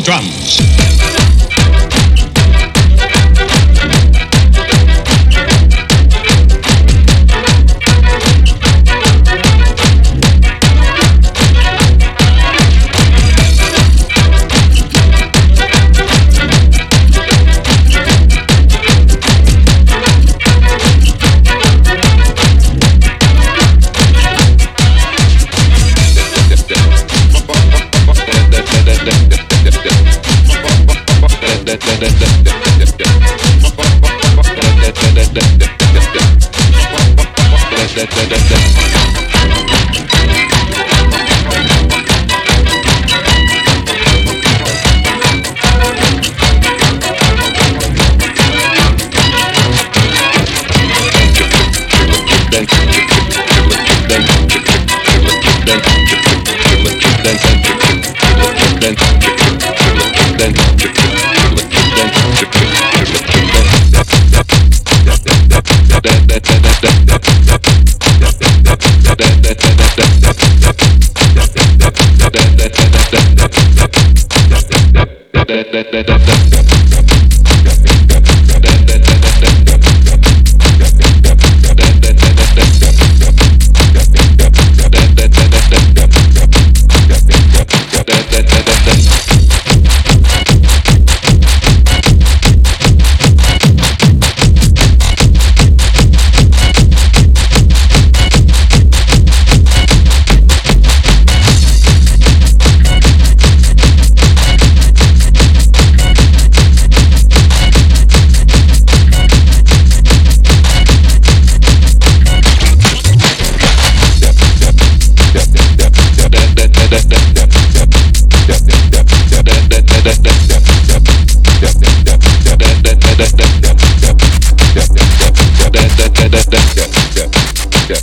the drums.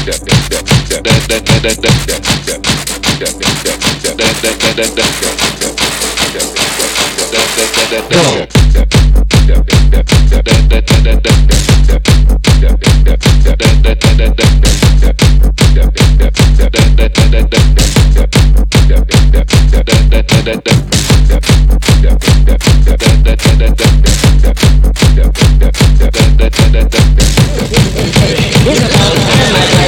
Here's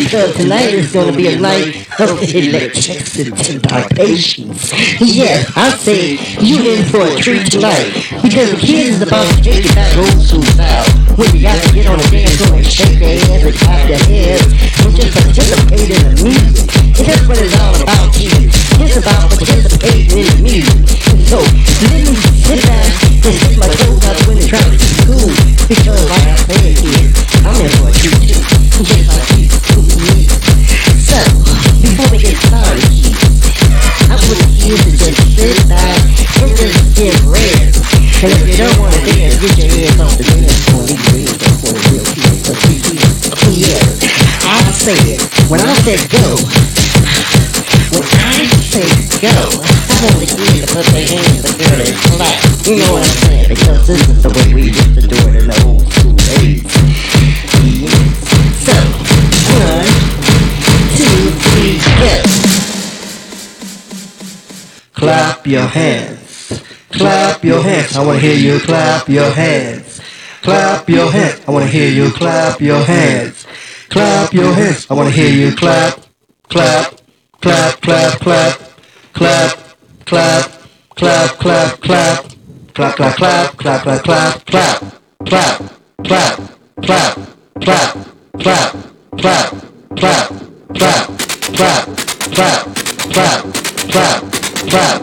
drums. tonight is going to be a night of electricity and. Yes, I say you're in for a treat tonight because the kid is about to take it back old school style. You got to get on the dance floor and shake their hands and clap their hands and just participate in the music. And that's what it's all about here. It's about participating in the music. So let me sit back and sit my toes up when the traffic is cool because like I said here, I'm in for a treat too. Just like you. So, before we get started, I want you to just sit back just get if you don't want to dance, get your hands off the dance floor. We real for the real people. Yeah, I said, when I said go, when I say go, I want the kids to put their hands together and. You know what I'm saying? Because this is the way we used to do it in the old school days. So, one, Clap your hands. Clap your hands. I want to hear you clap your hands. Clap your hands. I want to hear you clap your hands. Clap your hands. I want to hear you clap. Clap. Clap, clap, clap. Clap, clap, clap, clap, clap. Clap, clap, clap, clap, clap, clap, clap. Clap, clap, clap, clap, clap, clap, clap, clap, clap, clap, clap, clap, go.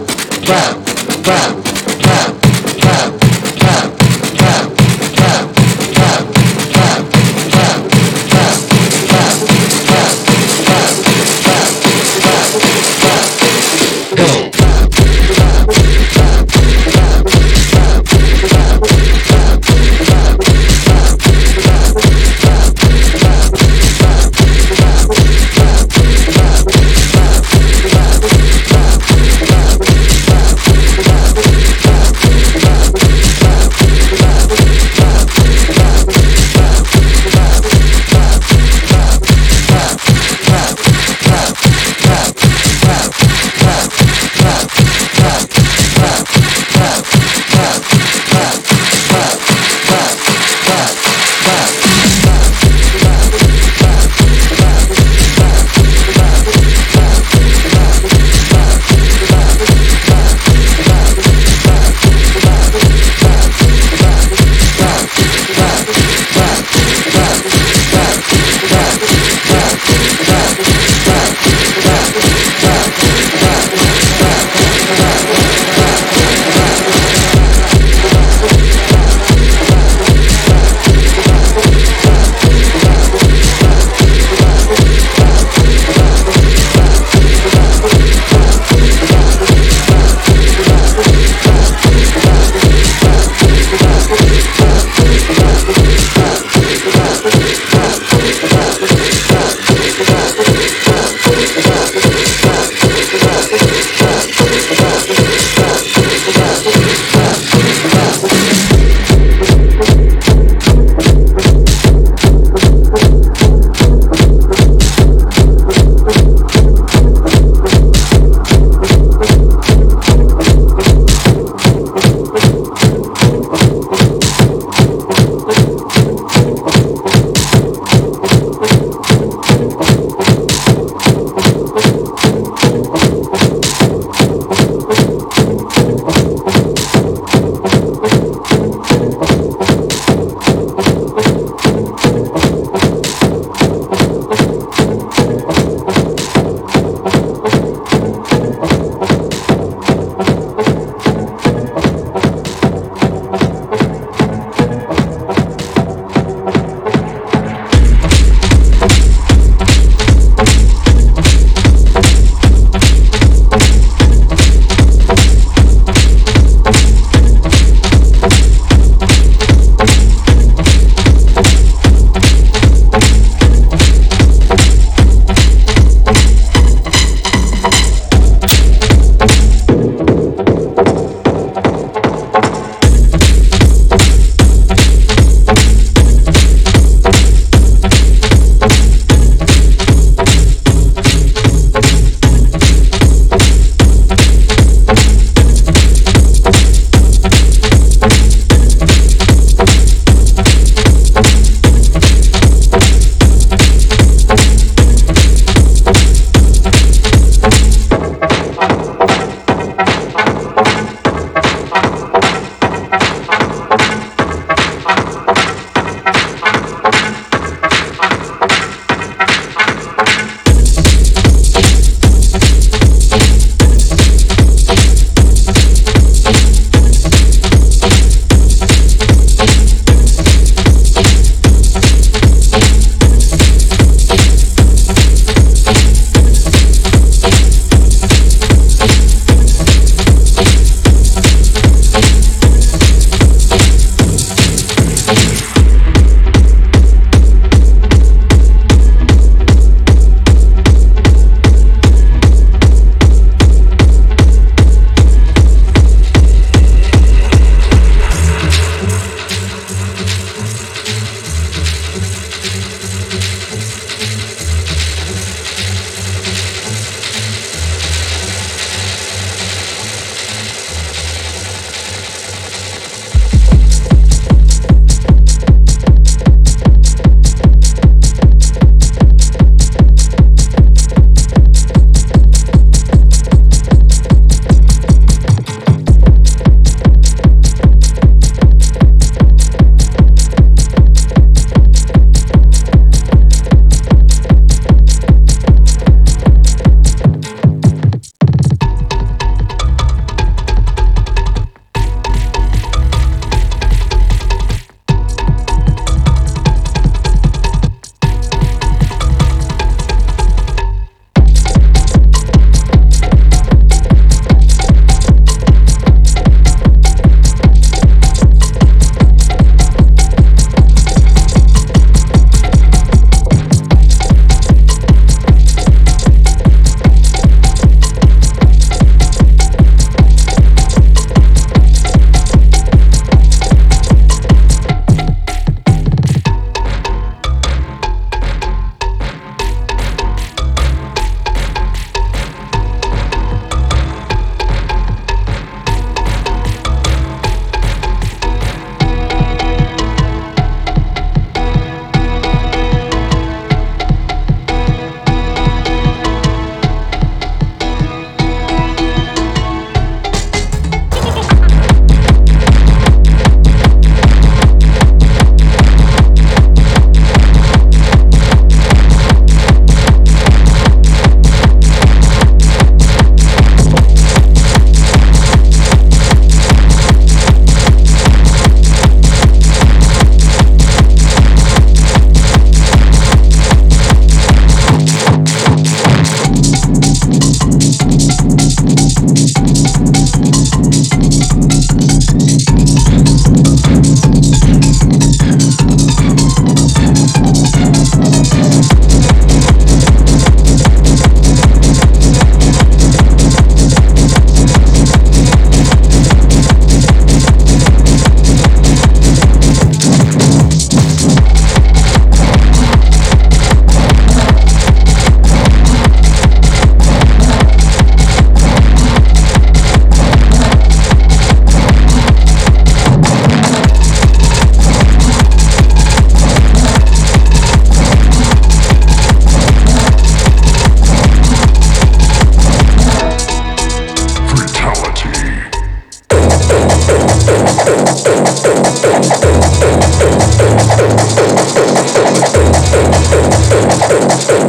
Thank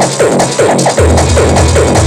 you.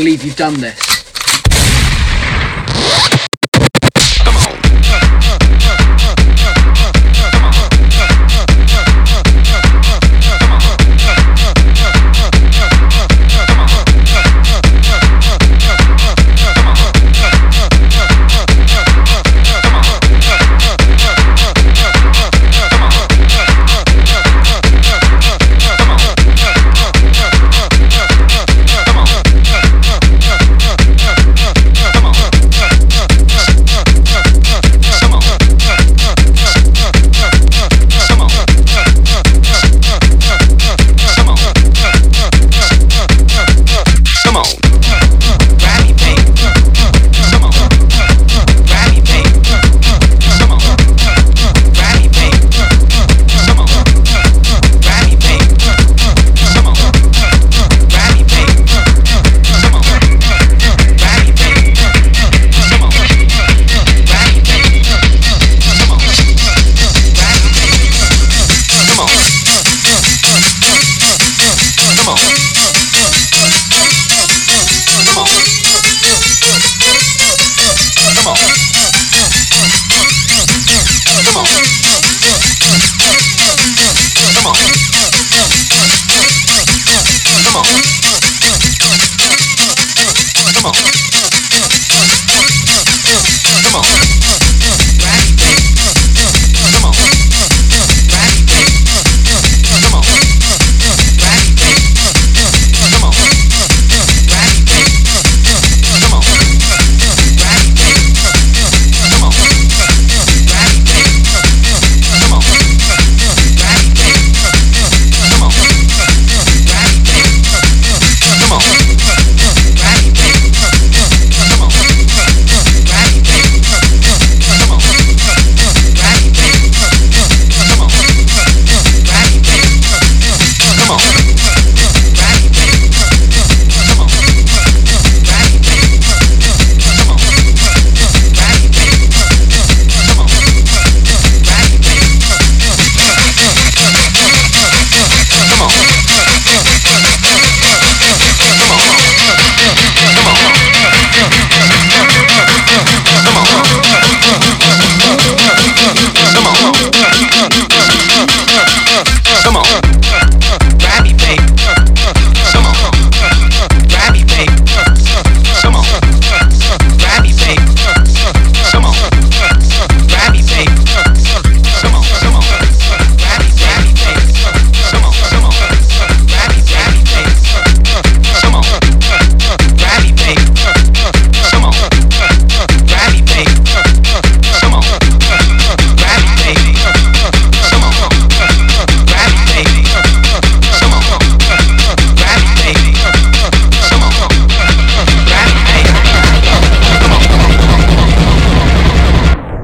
Believe you've done this.